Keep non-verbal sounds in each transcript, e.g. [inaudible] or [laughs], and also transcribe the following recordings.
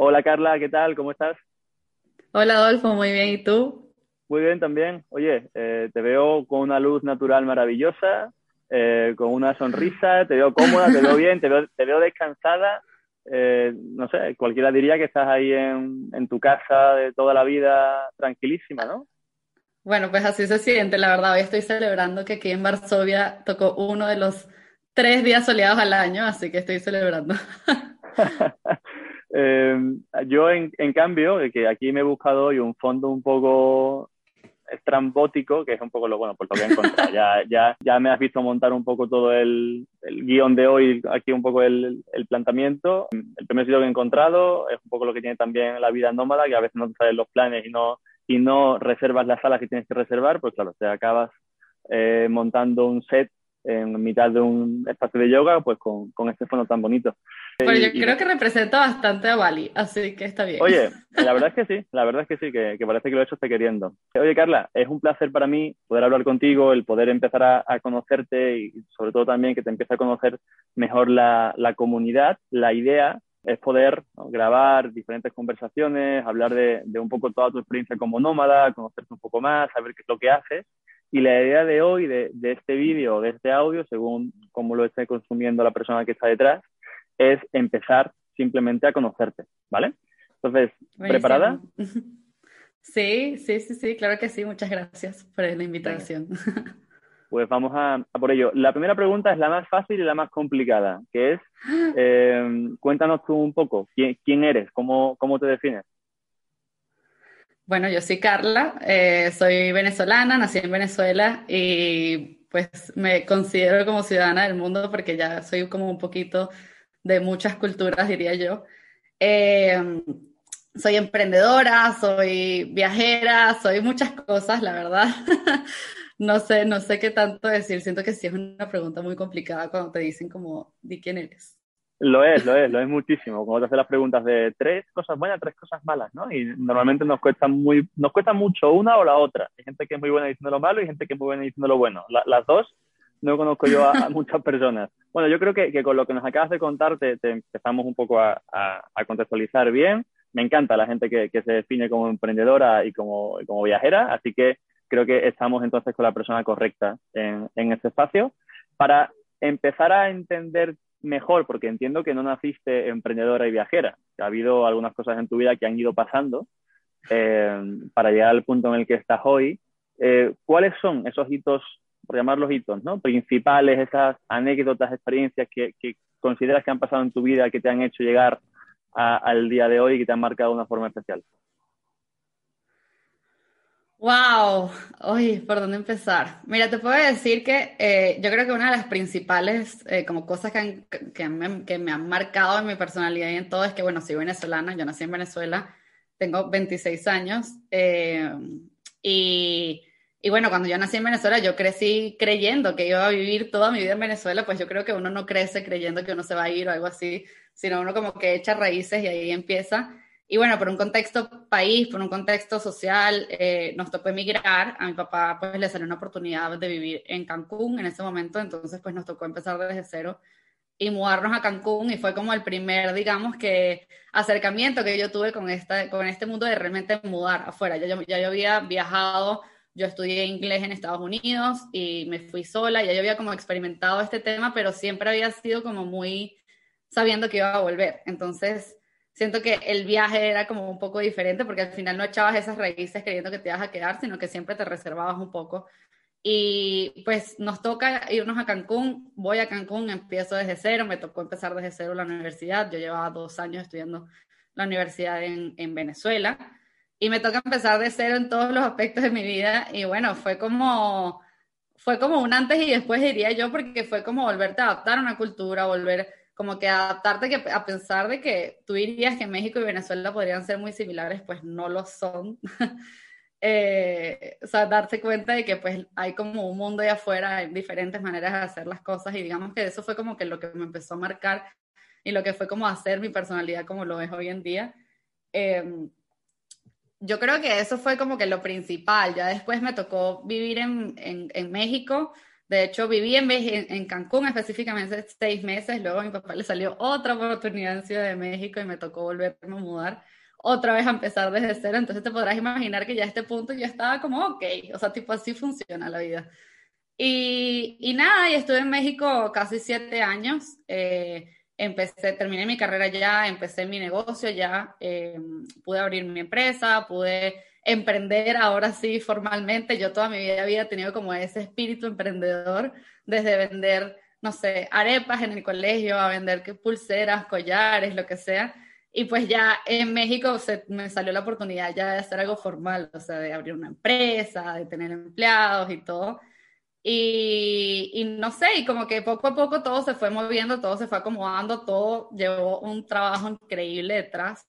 Hola Carla, ¿qué tal? ¿Cómo estás? Hola Adolfo, muy bien. ¿Y tú? Muy bien también. Oye, eh, te veo con una luz natural maravillosa, eh, con una sonrisa, te veo cómoda, te veo bien, te veo, te veo descansada. Eh, no sé, cualquiera diría que estás ahí en, en tu casa de toda la vida tranquilísima, ¿no? Bueno, pues así se siente, la verdad. Hoy estoy celebrando que aquí en Varsovia tocó uno de los tres días soleados al año, así que estoy celebrando. [laughs] Eh, yo, en, cambio, que aquí me he buscado hoy un fondo un poco estrambótico, que es un poco lo bueno, por lo que he encontrado. ya, ya, ya me has visto montar un poco todo el, el guion de hoy, aquí un poco el, el, planteamiento. El primer sitio que he encontrado es un poco lo que tiene también la vida nómada, que a veces no te salen los planes y no, y no reservas las salas que tienes que reservar, pues claro, te acabas eh, montando un set en mitad de un espacio de yoga, pues con, con este fondo tan bonito. Pero yo y, creo que representa bastante a Bali, así que está bien. Oye, [laughs] la verdad es que sí, la verdad es que sí, que, que parece que lo he hecho esté queriendo. Oye, Carla, es un placer para mí poder hablar contigo, el poder empezar a, a conocerte y sobre todo también que te empiece a conocer mejor la, la comunidad. La idea es poder ¿no? grabar diferentes conversaciones, hablar de, de, un poco toda tu experiencia como nómada, conocerte un poco más, saber qué es lo que haces. Y la idea de hoy, de, de este vídeo, de este audio, según cómo lo esté consumiendo la persona que está detrás, es empezar simplemente a conocerte, ¿vale? Entonces, ¿preparada? [laughs] Sí, sí, sí, sí, claro que sí. Muchas gracias por la invitación. [laughs] Pues vamos a, a, por ello. La primera pregunta es la más fácil y la más complicada, que es, [gasps] eh, cuéntanos tú un poco, ¿quién, quién eres? ¿Cómo, ¿Cómo, te defines? Bueno, yo soy Carla, eh, soy venezolana, nací en Venezuela y pues me considero como ciudadana del mundo porque ya soy como un poquito de muchas culturas, diría yo. Eh, soy emprendedora, soy viajera, soy muchas cosas, la verdad. [laughs] no sé, no sé qué tanto decir. Siento que sí es una pregunta muy complicada cuando te dicen como, di quién eres. Lo es, lo es, lo es [laughs] muchísimo. Cuando te hacen las preguntas de tres cosas buenas, tres cosas malas, ¿no? Y normalmente nos cuesta muy, nos cuesta mucho una o la otra. Hay gente que es muy buena diciendo lo malo y gente que es muy buena diciendo lo bueno. La, las dos no conozco yo a, a, [laughs] muchas personas. Bueno, yo creo que, que, con lo que nos acabas de contar te, te empezamos un poco a, a, a, contextualizar bien. Me encanta la gente que, que se define como emprendedora y como, como, viajera, así que creo que estamos entonces con la persona correcta en, en este espacio. Para empezar a entender mejor, porque entiendo que no naciste emprendedora y viajera, ha habido algunas cosas en tu vida que han ido pasando eh, para llegar al punto en el que estás hoy. Eh, ¿Cuáles son esos hitos por llamarlos hitos, ¿no? Principales, esas anécdotas, experiencias que, que, consideras que han pasado en tu vida, que te han hecho llegar a, al día de hoy y que te han marcado de una forma especial. Wow, oye, ¿por dónde empezar? Mira, te puedo decir que eh, yo creo que una de las principales eh, como cosas que, han, que, me, que, me, han marcado en mi personalidad y en todo es que, bueno, soy venezolana, yo nací en Venezuela, tengo 26 años eh, y y bueno, cuando yo nací en Venezuela, yo crecí creyendo que iba a vivir toda mi vida en Venezuela, pues yo creo que uno no crece creyendo que uno se va a ir o algo así, sino uno como que echa raíces y ahí empieza. Y bueno, por un contexto país, por un contexto social, eh, nos tocó emigrar. A mi papá pues le salió una oportunidad de vivir en Cancún en ese momento, entonces pues nos tocó empezar desde cero y mudarnos a Cancún y fue como el primer, digamos que, acercamiento que yo tuve con, esta, con este mundo de realmente mudar afuera. Ya yo, ya yo había viajado yo estudié inglés en Estados Unidos y me fui sola, ya yo había como experimentado este tema, pero siempre había sido como muy sabiendo que iba a volver. Entonces, siento que el viaje era como un poco diferente porque al final no echabas esas raíces creyendo que te ibas a quedar, sino que siempre te reservabas un poco. Y pues nos toca irnos a Cancún, voy a Cancún, empiezo desde cero, me tocó empezar desde cero la universidad, yo llevaba dos años estudiando la universidad en, en Venezuela y me toca empezar de cero en todos los aspectos de mi vida y bueno, fue como, fue como un antes y después diría yo porque fue como volverte a adaptar a una cultura, volver como que adaptarte que, a pensar de que tú dirías que México y Venezuela podrían ser muy similares, pues no lo son. [laughs] eh, o sea, darse cuenta de que pues hay como un mundo de afuera, hay diferentes maneras de hacer las cosas y digamos que eso fue como que lo que me empezó a marcar y lo que fue como hacer mi personalidad como lo es hoy en día. Eh, yo creo que eso fue como que lo principal. Ya después me tocó vivir en, en, en México. De hecho, viví en, en Cancún específicamente seis meses, luego a mi papá le salió otra oportunidad en Ciudad de México y me tocó volverme a mudar otra vez a empezar desde cero. Entonces te podrás imaginar que ya a este punto yo estaba como, ok, o sea, tipo así funciona la vida. Y, y nada, y estuve en México casi siete años. Eh, empecé, terminé mi carrera ya, empecé mi negocio ya, eh, pude abrir mi empresa, pude emprender ahora sí formalmente. Yo toda mi vida había tenido como ese espíritu emprendedor, desde vender, no sé, arepas en el colegio, a vender pulseras, collares, lo que sea. Y pues ya en México se, me salió la oportunidad ya de hacer algo formal, o sea, de abrir una empresa, de tener empleados y todo. Y, no sé, y como que poco a poco todo se fue moviendo, todo se fue acomodando, todo llevó un trabajo increíble detrás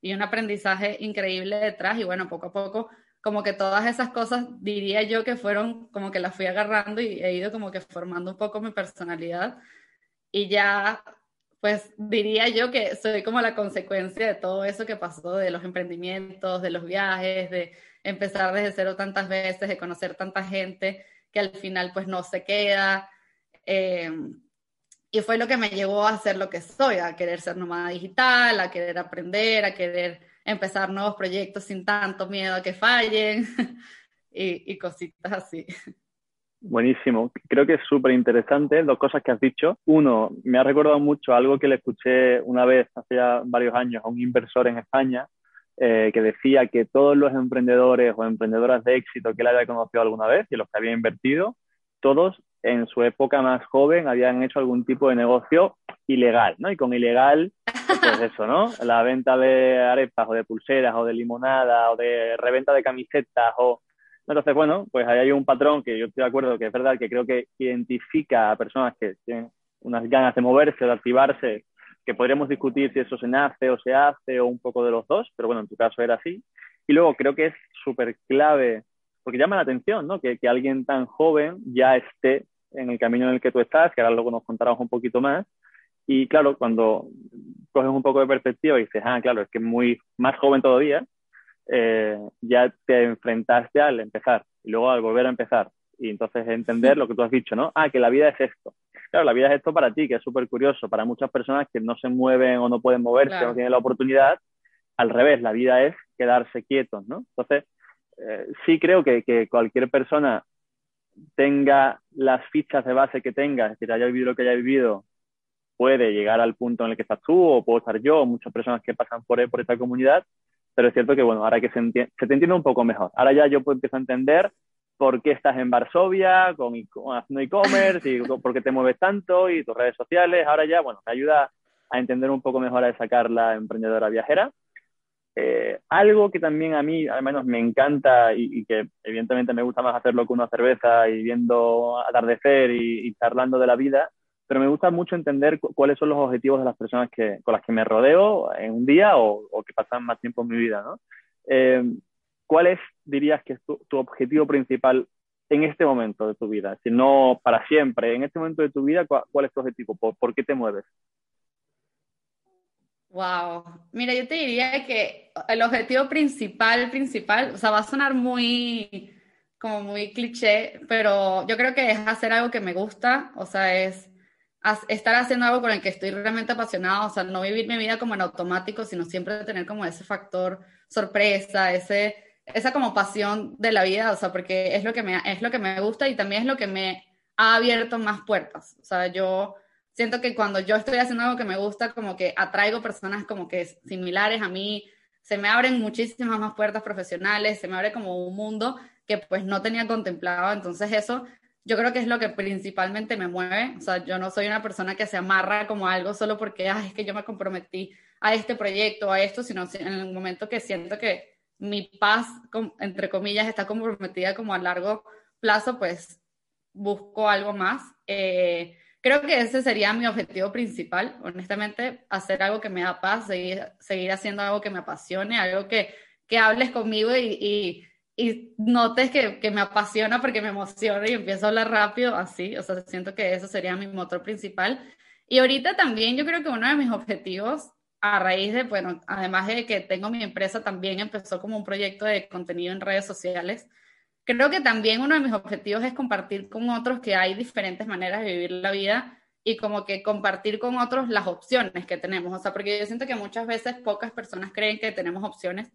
y un aprendizaje increíble detrás. Y bueno, poco a poco como que todas esas cosas diría yo que fueron como que las fui agarrando y he ido como que formando un poco mi personalidad. Y ya pues diría yo que soy como la consecuencia de todo eso que pasó, de los emprendimientos, de los viajes, de empezar desde cero tantas veces, de conocer tanta gente que al final pues no se queda. Eh, y fue lo que me llevó a ser lo que soy, a querer ser nómada digital, a querer aprender, a querer empezar nuevos proyectos sin tanto miedo a que fallen [laughs] y, cositas así. Buenísimo. Creo que es súper interesante dos cosas que has dicho. Uno, me ha recordado mucho algo que le escuché una vez hace ya varios años a un inversor en España eh, que decía que todos los emprendedores o emprendedoras de éxito que él había conocido alguna vez y los que había invertido, todos en su época más joven habían hecho algún tipo de negocio ilegal, ¿no? Y con ilegal, pues [laughs] eso, ¿no? La venta de arepas o de pulseras o de limonada o de reventa de camisetas o... Entonces, bueno, pues ahí hay un patrón que yo estoy de acuerdo que es verdad que creo que identifica a personas que tienen unas ganas de moverse, de activarse, que podríamos discutir si eso se nace o se hace o un poco de los dos, pero bueno, en tu caso era así. Y luego creo que es súper clave, porque llama la atención, ¿no? Que, que alguien tan joven ya esté en el camino en el que tú estás, que ahora luego nos contarás un poquito más. Y claro, cuando coges un poco de perspectiva y dices, ah, claro, es que muy más joven todavía, eh, ya te enfrentaste al empezar y luego al volver a empezar. Y entonces entender lo que tú has dicho, ¿no? Ah, que la vida es esto. Claro, la vida es esto para ti, que es súper curioso. Para muchas personas que no se mueven o no pueden moverse o no tienen la oportunidad, al revés, la vida es quedarse quietos, ¿no? Entonces, eh, sí creo que, que, cualquier persona tenga las fichas de base que tenga, es decir, haya vivido lo que haya vivido, puede llegar al punto en el que estás tú, o puedo estar yo, o muchas personas que pasan por, por esta comunidad, pero es cierto que, bueno, ahora que se, se te entiende un poco mejor. Ahora ya yo puedo empezar a entender por qué estás en Varsovia, con, haciendo e-commerce, y por qué te mueves tanto, y tus redes sociales. Ahora ya, bueno, me ayuda a entender un poco mejor a sacar la emprendedora viajera. Eh, algo que también a mí, al menos, me encanta y, que evidentemente me gusta más hacerlo con una cerveza y viendo atardecer y, charlando de la vida, pero me gusta mucho entender cuáles son los objetivos de las personas que, con las que me rodeo en un día o, que pasan más tiempo en mi vida. ¿no? Eh, ¿Cuál es, dirías, que es tu, objetivo principal en este momento de tu vida? Si no para siempre, en este momento de tu vida, ¿cuál, es tu objetivo? ¿Por qué te mueves? Wow. Mira, yo te diría que el objetivo principal, principal, o sea, va a sonar muy, como muy cliché, pero yo creo que es hacer algo que me gusta, o sea, es estar haciendo algo con el que estoy realmente apasionado, o sea, no vivir mi vida como en automático, sino siempre tener como ese factor sorpresa, ese, esa como pasión de la vida, o sea, porque es lo que me, es lo que me gusta y también es lo que me ha abierto más puertas, o sea, yo siento que cuando yo estoy haciendo algo que me gusta, como que atraigo personas como que similares a mí, se me abren muchísimas más puertas profesionales, se me abre como un mundo que pues no tenía contemplado, entonces eso yo creo que es lo que principalmente me mueve, o sea, yo no soy una persona que se amarra como algo solo porque, es que yo me comprometí a este proyecto, a esto, sino en el momento que siento que mi paz, entre comillas, está comprometida como a largo plazo, pues busco algo más. Eh, Creo que ese sería mi objetivo principal, honestamente, hacer algo que me da paz, seguir, seguir haciendo algo que me apasione, algo que, que hables conmigo y, y, y notes que, que, me apasiona porque me emociona y empiezo a hablar rápido, así, o sea, siento que eso sería mi motor principal. Y ahorita también yo creo que uno de mis objetivos, a raíz de, bueno, además de que tengo mi empresa, también empezó como un proyecto de contenido en redes sociales creo que también uno de mis objetivos es compartir con otros que hay diferentes maneras de vivir la vida y como que compartir con otros las opciones que tenemos. O sea, porque yo siento que muchas veces pocas personas creen que tenemos opciones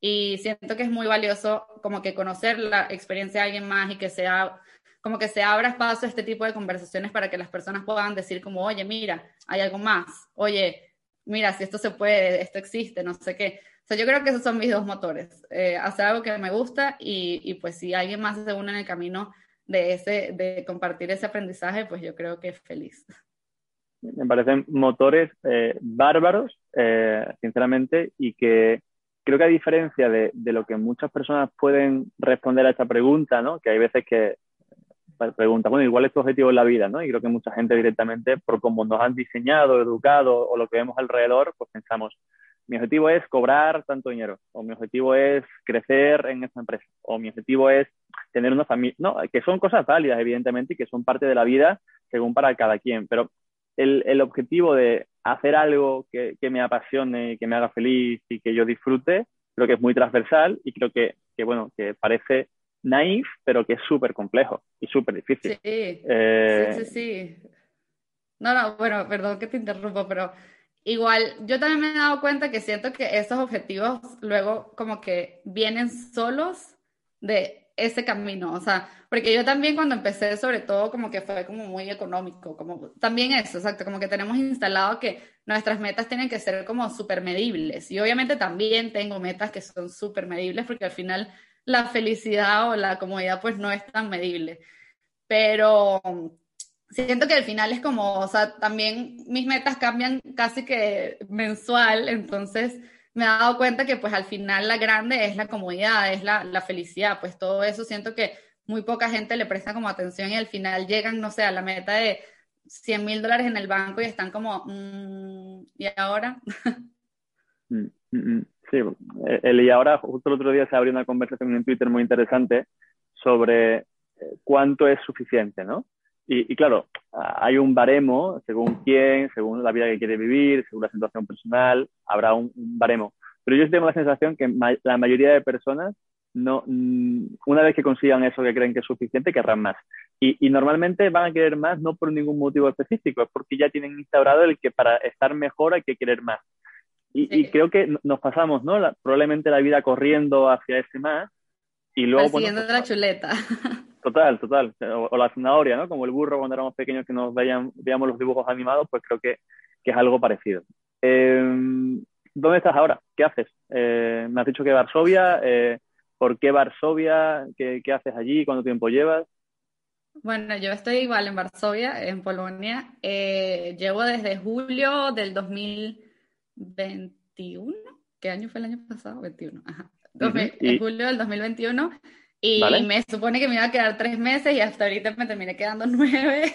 y siento que es muy valioso como que conocer la experiencia de alguien más y que sea como que se abra espacio a este tipo de conversaciones para que las personas puedan decir como, oye, mira, hay algo más, oye, mira, si esto se puede, esto existe, no sé qué. O sea, yo creo que esos son mis dos motores, eh, hacer algo que me gusta y, y, pues si alguien más se une en el camino de, ese, de compartir ese aprendizaje, pues yo creo que es feliz. Me parecen motores eh, bárbaros, eh, sinceramente, y que creo que a diferencia de, de, lo que muchas personas pueden responder a esta pregunta, ¿no? que hay veces que pregunta, bueno, igual es tu objetivo en la vida, ¿no? Y creo que mucha gente directamente, por cómo nos han diseñado, educado o lo que vemos alrededor, pues pensamos, mi objetivo es cobrar tanto dinero, o mi objetivo es crecer en esta empresa, o mi objetivo es tener una familia, no, que son cosas válidas, evidentemente, y que son parte de la vida según para cada quien, pero el, el objetivo de hacer algo que, que, me apasione, que me haga feliz y que yo disfrute, creo que es muy transversal y creo que, que bueno, que parece naif, pero que es súper complejo y súper difícil. Sí, eh... sí, sí, sí. No, no, bueno, perdón que te interrumpo, pero igual yo también me he dado cuenta que siento que esos objetivos luego como que vienen solos de ese camino, o sea, porque yo también cuando empecé, sobre todo, como que fue como muy económico, como también eso, exacto, como que tenemos instalado que nuestras metas tienen que ser como súper medibles, y obviamente también tengo metas que son súper medibles, porque al final la felicidad o la comodidad pues no es tan medible. Pero siento que al final es como, o sea, también mis metas cambian casi que mensual, entonces me he dado cuenta que pues al final la grande es la comodidad, es la, felicidad, pues todo eso siento que muy poca gente le presta como atención y al final llegan, no sé, a la meta de 100 mil dólares en el banco y están como, mmm, ¿y ahora? [laughs] Mm, mm, mm. Sí, el y ahora, justo el otro día se abrió una conversación en Twitter muy interesante sobre eh, cuánto es suficiente, ¿no? Y, claro, hay un baremo según quién, según la vida que quiere vivir, según la situación personal, habrá un, baremo. Pero yo tengo la sensación que la mayoría de personas, no, mm, una vez que consigan eso que creen que es suficiente, querrán más. Y, y, normalmente van a querer más no por ningún motivo específico, es porque ya tienen instaurado el que para estar mejor hay que querer más. Y, sí. y, creo que nos pasamos, ¿no? La, probablemente la vida corriendo hacia ese más y luego... Haciendo bueno, pues, la chuleta. [laughs] Total, total. O, o, la zanahoria, ¿no? Como el burro cuando éramos pequeños que nos veían, veíamos los dibujos animados, pues creo que, que es algo parecido. Eh, ¿Dónde estás ahora? ¿Qué haces? Eh, me has dicho que Varsovia. Eh, ¿Por qué Varsovia? ¿Qué, ¿Qué, haces allí? ¿Cuánto tiempo llevas? Bueno, yo estoy igual en Varsovia, en Polonia. Eh, llevo desde julio del 2000 21, ¿qué año fue el año pasado? 21, ajá. Uh -huh. En julio del 2021. Y ¿Vale? me supone que me iba a quedar tres meses y hasta ahorita me terminé quedando [laughs] nueve.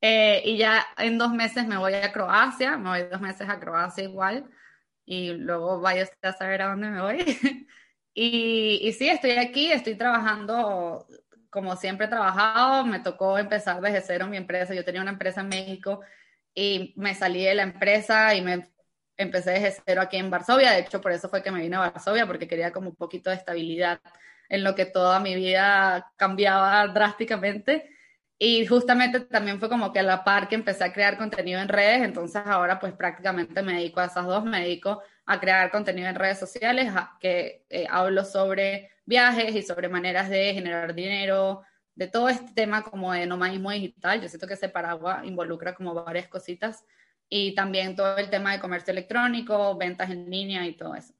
eh, y ya en dos meses me voy a Croacia, me voy dos meses a Croacia igual. Y luego vaya usted a saber a dónde me voy. [laughs] y, y sí, estoy aquí, estoy trabajando como siempre he trabajado. Me tocó empezar desde cero mi empresa. Yo tenía una empresa en México y me salí de la empresa y me empecé desde cero aquí en Varsovia, de hecho por eso fue que me vine a Varsovia, porque quería como un poquito de estabilidad en lo que toda mi vida cambiaba drásticamente. Y justamente también fue como que a la par que empecé a crear contenido en redes, entonces ahora pues prácticamente me dedico a esas dos, me dedico a crear contenido en redes sociales, a, que eh, hablo sobre viajes y sobre maneras de generar dinero, de todo este tema como de nomadismo digital. Yo siento que ese paraguas involucra como varias cositas y también todo el tema de comercio electrónico, ventas en línea y todo eso.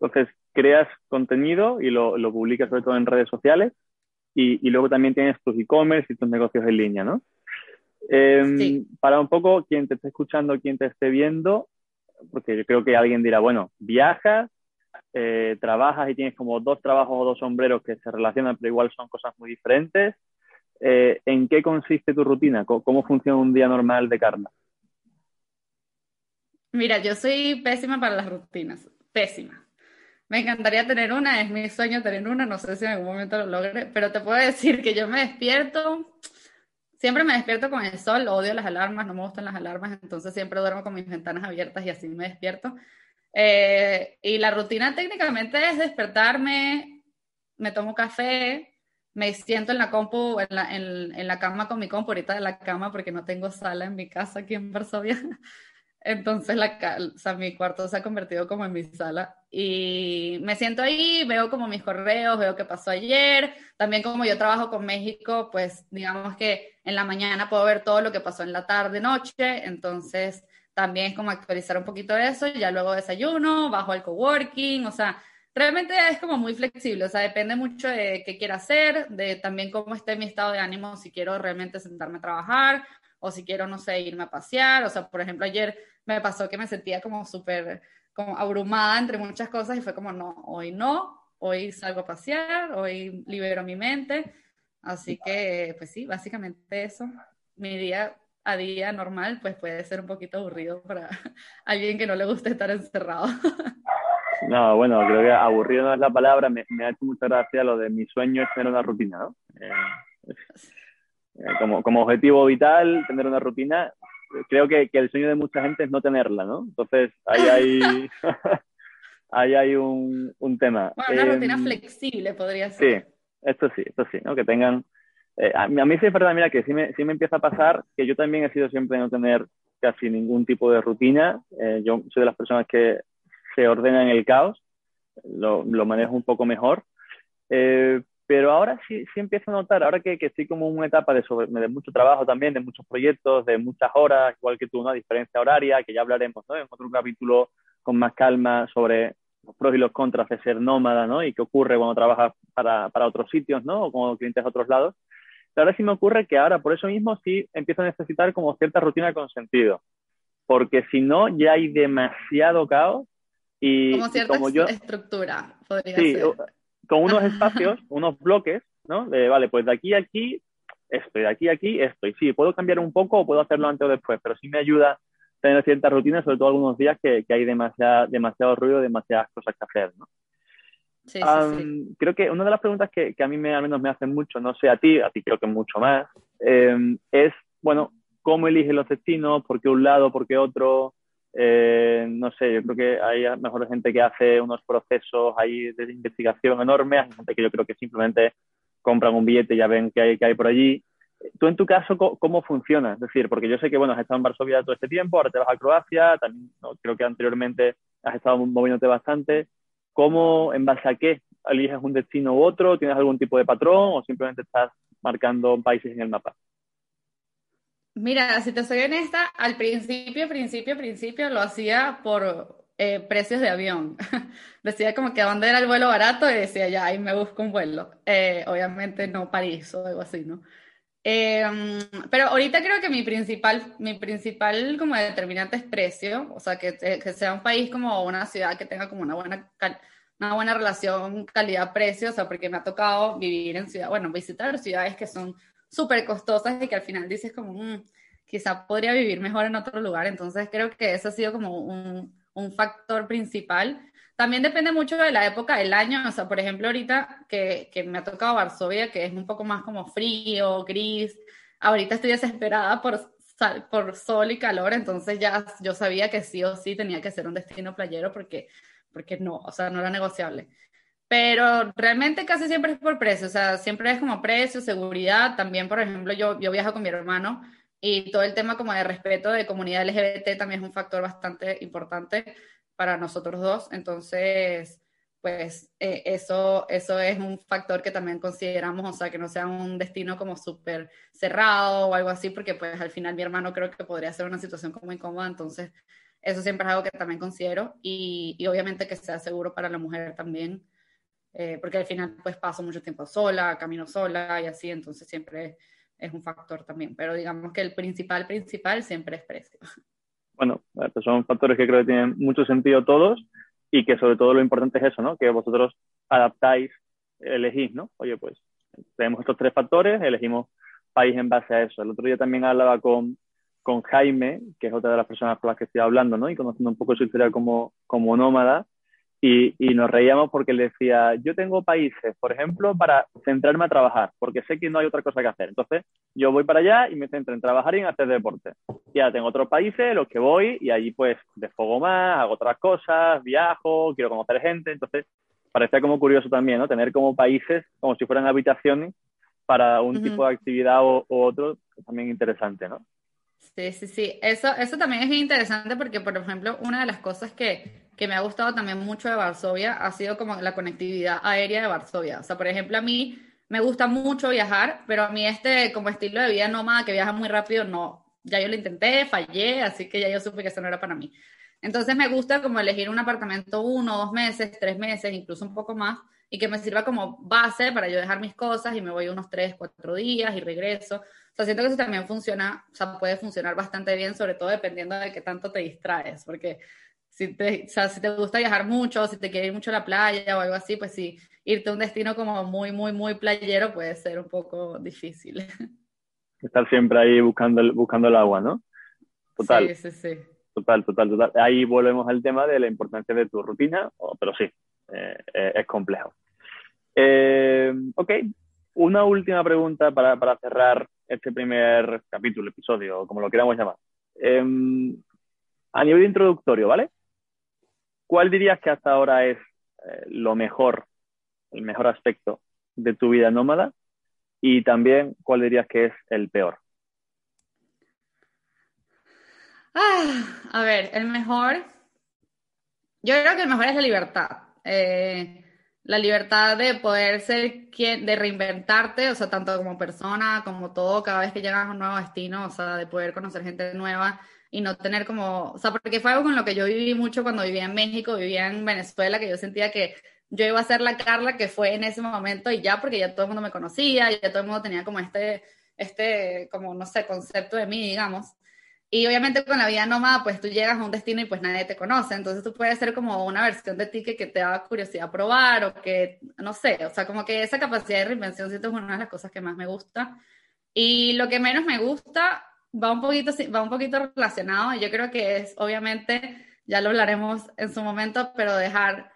Entonces, creas contenido y lo, lo publicas sobre todo en redes sociales y, y luego también tienes tus e-commerce y tus negocios en línea, ¿no? Eh, sí. Para un poco quien te esté escuchando, quien te esté viendo, porque yo creo que alguien dirá, bueno, viajas, eh, trabajas y tienes como dos trabajos o dos sombreros que se relacionan, pero igual son cosas muy diferentes. Eh, ¿En qué consiste tu rutina? ¿Cómo, ¿Cómo, funciona un día normal de Carla? Mira, yo soy pésima para las rutinas, pésima. Me encantaría tener una, es mi sueño tener una, no sé si en algún momento lo logre, pero te puedo [laughs] decir que yo me despierto, siempre me despierto con el sol, odio las alarmas, no me gustan las alarmas, entonces siempre duermo con mis ventanas abiertas y así me despierto. Eh, y la rutina técnicamente es despertarme, me tomo café, me siento en la compu, en la, en, la cama con mi compu, ahorita en la cama porque no tengo sala en mi casa aquí en Varsovia. [laughs] Entonces, la, o mi cuarto se ha convertido como en mi sala. Y me siento ahí, veo como mis correos, veo qué pasó ayer. También como yo trabajo con México, pues digamos que en la mañana puedo ver todo lo que pasó en la tarde, noche. Entonces, también es como actualizar un poquito eso. Ya luego desayuno, bajo al coworking. O sea, realmente es como muy flexible. O sea, depende mucho de qué quiera hacer, de también cómo esté mi estado de ánimo, si quiero realmente sentarme a trabajar o si quiero, no sé, irme a pasear. O sea, por ejemplo, ayer me pasó que me sentía como súper como abrumada entre muchas cosas y fue como, no, hoy no, hoy salgo a pasear, hoy libero mi mente. Así que, pues sí, básicamente eso. Mi día a día normal, pues puede ser un poquito aburrido para [laughs] alguien que no le guste estar encerrado. [laughs] No, bueno, creo que aburrido no es la palabra, me, ha hecho mucha gracia lo de mi sueño es tener una rutina, ¿no? Eh, eh, como, como objetivo vital, tener una rutina, creo que, que, el sueño de mucha gente es no tenerla, ¿no? Entonces, ahí hay, [laughs] [laughs] ahí hay un, un tema. Bueno, una rutina em, flexible podría ser. Sí, esto sí, esto sí, ¿no? Que tengan... Eh, a, mí, a mí sí es verdad, mira, que sí me, sí me empieza a pasar que yo también he sido siempre no tener casi ningún tipo de rutina. Eh, yo soy de las personas que se ordenan en el caos, lo, lo manejo un poco mejor. Eh, pero ahora sí, sí empiezo a notar, ahora que, que estoy como en una etapa de, sobre, de mucho trabajo también, de muchos proyectos, de muchas horas, igual que tú, una diferencia horaria, que ya hablaremos ¿no? en otro capítulo con más calma sobre los pros y los contras de ser nómada, ¿no? Y qué ocurre cuando trabajas para, para otros sitios, ¿no? O como clientes de otros lados. Pero ahora sí me ocurre que ahora, por eso mismo, sí empiezo a necesitar como cierta rutina con sentido. Porque si no, ya hay demasiado caos y como cierta como yo, estructura, podría sí, ser con unos espacios, unos bloques, ¿no? De, vale, pues de aquí a aquí, estoy, de aquí a aquí, estoy. Sí, puedo cambiar un poco o puedo hacerlo antes o después, pero sí me ayuda tener ciertas rutinas, sobre todo algunos días que, que hay demasiado, demasiado ruido, demasiadas cosas que hacer, ¿no? Sí, sí, Creo que una de las preguntas que, que, a mí me, al menos me hacen mucho, no sé a ti, a ti creo que mucho más, eh, es, bueno, ¿cómo eliges los destinos? ¿Por qué un lado? ¿Por qué otro? Eh, no sé, yo creo que hay mejor gente que hace unos procesos ahí de investigación enormes, hay gente que yo creo que simplemente compran un billete y ya ven qué hay, que hay por allí. Tú en tu caso, ¿cómo, funciona? Es decir, porque yo sé que, bueno, has estado en Varsovia todo este tiempo, ahora te vas a Croacia, también creo que anteriormente has estado moviéndote bastante. ¿Cómo, en base a qué, eliges un destino u otro? ¿Tienes algún tipo de patrón o simplemente estás marcando países en el mapa? Mira, si te soy honesta, al principio, principio, principio lo hacía por eh, precios de avión. [laughs] decía como que a dónde era el vuelo barato y decía, ya, ahí me busco un vuelo. Eh, obviamente no París o algo así, ¿no? Em, pero ahorita creo que mi principal, mi principal como determinante es precio, o sea, que, que sea un país como una ciudad que tenga como una buena, una buena relación calidad-precio, o sea, porque me ha tocado vivir en ciudad, bueno, visitar ciudades que son súper costosas y que al final dices como, mm, quizá podría vivir mejor en otro lugar. Entonces creo que eso ha sido como un, un, factor principal. También depende mucho de la época del año. O sea, por ejemplo, ahorita que, que me ha tocado Varsovia, que es un poco más como frío, gris. Ahorita estoy desesperada por, por sol y calor, entonces ya yo sabía que sí o sí tenía que ser un destino playero porque, porque no, o sea, no era negociable. Pero realmente casi siempre es por precio, o sea, siempre es como precio, seguridad. También, por ejemplo, yo, yo viajo con mi hermano y todo el tema como de respeto de comunidad LGBT también es un factor bastante importante para nosotros dos. Entonces, pues eh, eso, eso es un factor que también consideramos, o sea, que no sea un destino como súper cerrado o algo así, porque pues al final mi hermano creo que podría ser una situación como incómoda, entonces eso siempre es algo que también considero y, y obviamente que sea seguro para la mujer también eh, porque al final pues paso mucho tiempo sola, camino sola y así, entonces siempre es un factor también, pero digamos que el principal, principal siempre es precio. Bueno, pues son factores que creo que tienen mucho sentido todos y que sobre todo lo importante es eso, ¿no? Que vosotros adaptáis, elegís, ¿no? Oye, pues tenemos estos tres factores, elegimos país en base a eso. El otro día también hablaba con, con Jaime, que es otra de las personas con las que estoy hablando, ¿no? Y conociendo un poco su historia como, como nómada, y, y, nos reíamos porque le decía, yo tengo países, por ejemplo, para centrarme a trabajar, porque sé que no hay otra cosa que hacer. Entonces, yo voy para allá y me centro en trabajar y en hacer deporte. Y ya tengo otros países los que voy y allí pues desfogo más, hago otras cosas, viajo, quiero conocer gente. Entonces, parecía como curioso también, ¿no? Tener como países como si fueran habitaciones para un tipo de actividad o, otro, también interesante, ¿no? Sí, sí, sí. Eso, eso también es interesante porque, por ejemplo, una de las cosas que, que me ha gustado también mucho de Varsovia ha sido como la conectividad aérea de Varsovia. O sea, por ejemplo, a mí me gusta mucho viajar, pero a mí este como estilo de vida nómada que viaja muy rápido, no, ya yo lo intenté, fallé, así que ya yo supe que eso no era para mí. Entonces me gusta como elegir un apartamento uno, dos meses, tres meses, incluso un poco más, y que me sirva como base para yo dejar mis cosas y me voy unos tres, cuatro días y regreso. O sea, siento que eso también funciona, o sea, puede funcionar bastante bien, sobre todo dependiendo de qué tanto te distraes, porque si te, o sea, si te gusta viajar mucho, si te quieres ir mucho a la playa o algo así, pues sí, irte a un destino como muy, muy, muy playero puede ser un poco difícil. Estar siempre ahí buscando el, buscando el agua, ¿no? Total. Sí, sí, sí. Total, total, total. Ahí volvemos al tema de la importancia de tu rutina, pero sí, eh, eh, es complejo. Eh, ok, una última pregunta para, para, cerrar este primer capítulo, episodio, como lo queramos llamar. Em, a nivel introductorio, ¿vale? ¿Cuál dirías que hasta ahora es lo mejor el mejor aspecto de tu vida nómada y también cuál dirías que es el peor. Ah, a ver, el mejor, yo creo que el mejor es la libertad. Eh, la libertad de poder ser quien, de reinventarte, o sea, tanto como persona, como todo, cada vez que llegas a un nuevo destino, o sea, de poder conocer gente nueva y no tener como, o sea, porque fue algo con lo que yo viví mucho cuando vivía en México, vivía en Venezuela, que yo sentía que yo iba a ser la Carla que fue en ese momento y ya, porque ya todo el mundo me conocía, ya todo el mundo tenía como este, este, como, no sé, concepto de mí, digamos. Y obviamente con la vida nómada, pues tú llegas a un destino y pues nadie te conoce, entonces tú puedes ser como una versión de ti que, que te da curiosidad probar o que, no sé, o sea, como que esa capacidad de reinvención siento es una de las cosas que más me gusta. Y lo que menos me gusta va un poquito, va un poquito relacionado, yo creo que es, obviamente, ya lo hablaremos en su momento, pero dejar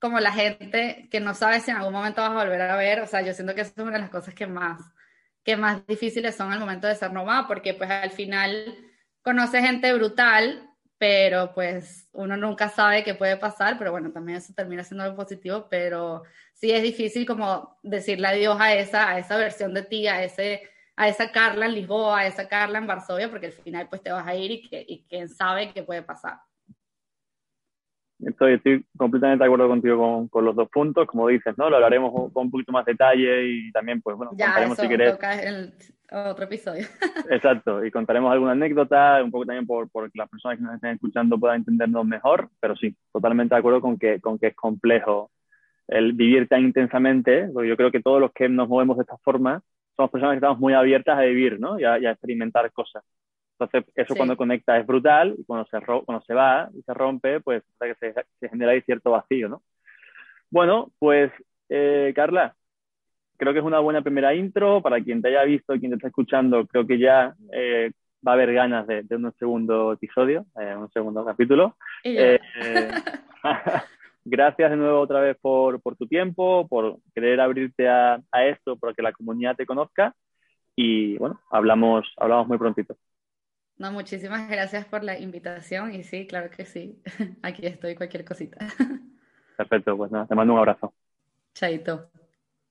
como la gente que no sabe si en algún momento vas a volver a ver, o sea, yo siento que eso es una de las cosas que más, que más difíciles son al momento de ser nómada, porque pues al final conoce gente brutal, pero pues uno nunca sabe qué puede pasar, pero bueno, también eso termina siendo positivo, pero sí es difícil como decirle adiós a esa, a esa versión de ti, a ese a esa Carla en Lisboa, a esa Carla en Varsovia, porque al final pues te vas a ir y, que, y quién sabe qué puede pasar. Estoy, estoy completamente de acuerdo contigo con, con, los dos puntos, como dices, ¿no? Lo hablaremos con un poquito más detalle y también, pues bueno, ya, contaremos si querés. Toca el otro episodio. [laughs] Exacto, y contaremos alguna anécdota, un poco también por, por que las personas que nos estén escuchando puedan entendernos mejor, pero sí, totalmente de acuerdo con que, con que es complejo el vivir tan intensamente, porque yo creo que todos los que nos movemos de esta forma somos personas que estamos muy abiertas a vivir, ¿no? Y a, y a experimentar cosas. Entonces, eso cuando conecta es brutal y cuando se, cuando se va y se rompe, pues que se, se genera ahí cierto vacío, ¿no? Bueno, pues, eh, Carla, creo que es una buena primera intro. Para quien te haya visto, quien te está escuchando, creo que ya eh, va a haber ganas de, de un segundo episodio, eh, un segundo capítulo. [laughs] Gracias de nuevo otra vez por, por tu tiempo, por querer abrirte a, a, esto, para que la comunidad te conozca. Y bueno, hablamos, hablamos muy prontito. No, muchísimas gracias por la invitación y sí, claro que sí. [laughs] Aquí estoy, cualquier cosita. [laughs] Perfecto, pues nada, te mando un abrazo. Chaito.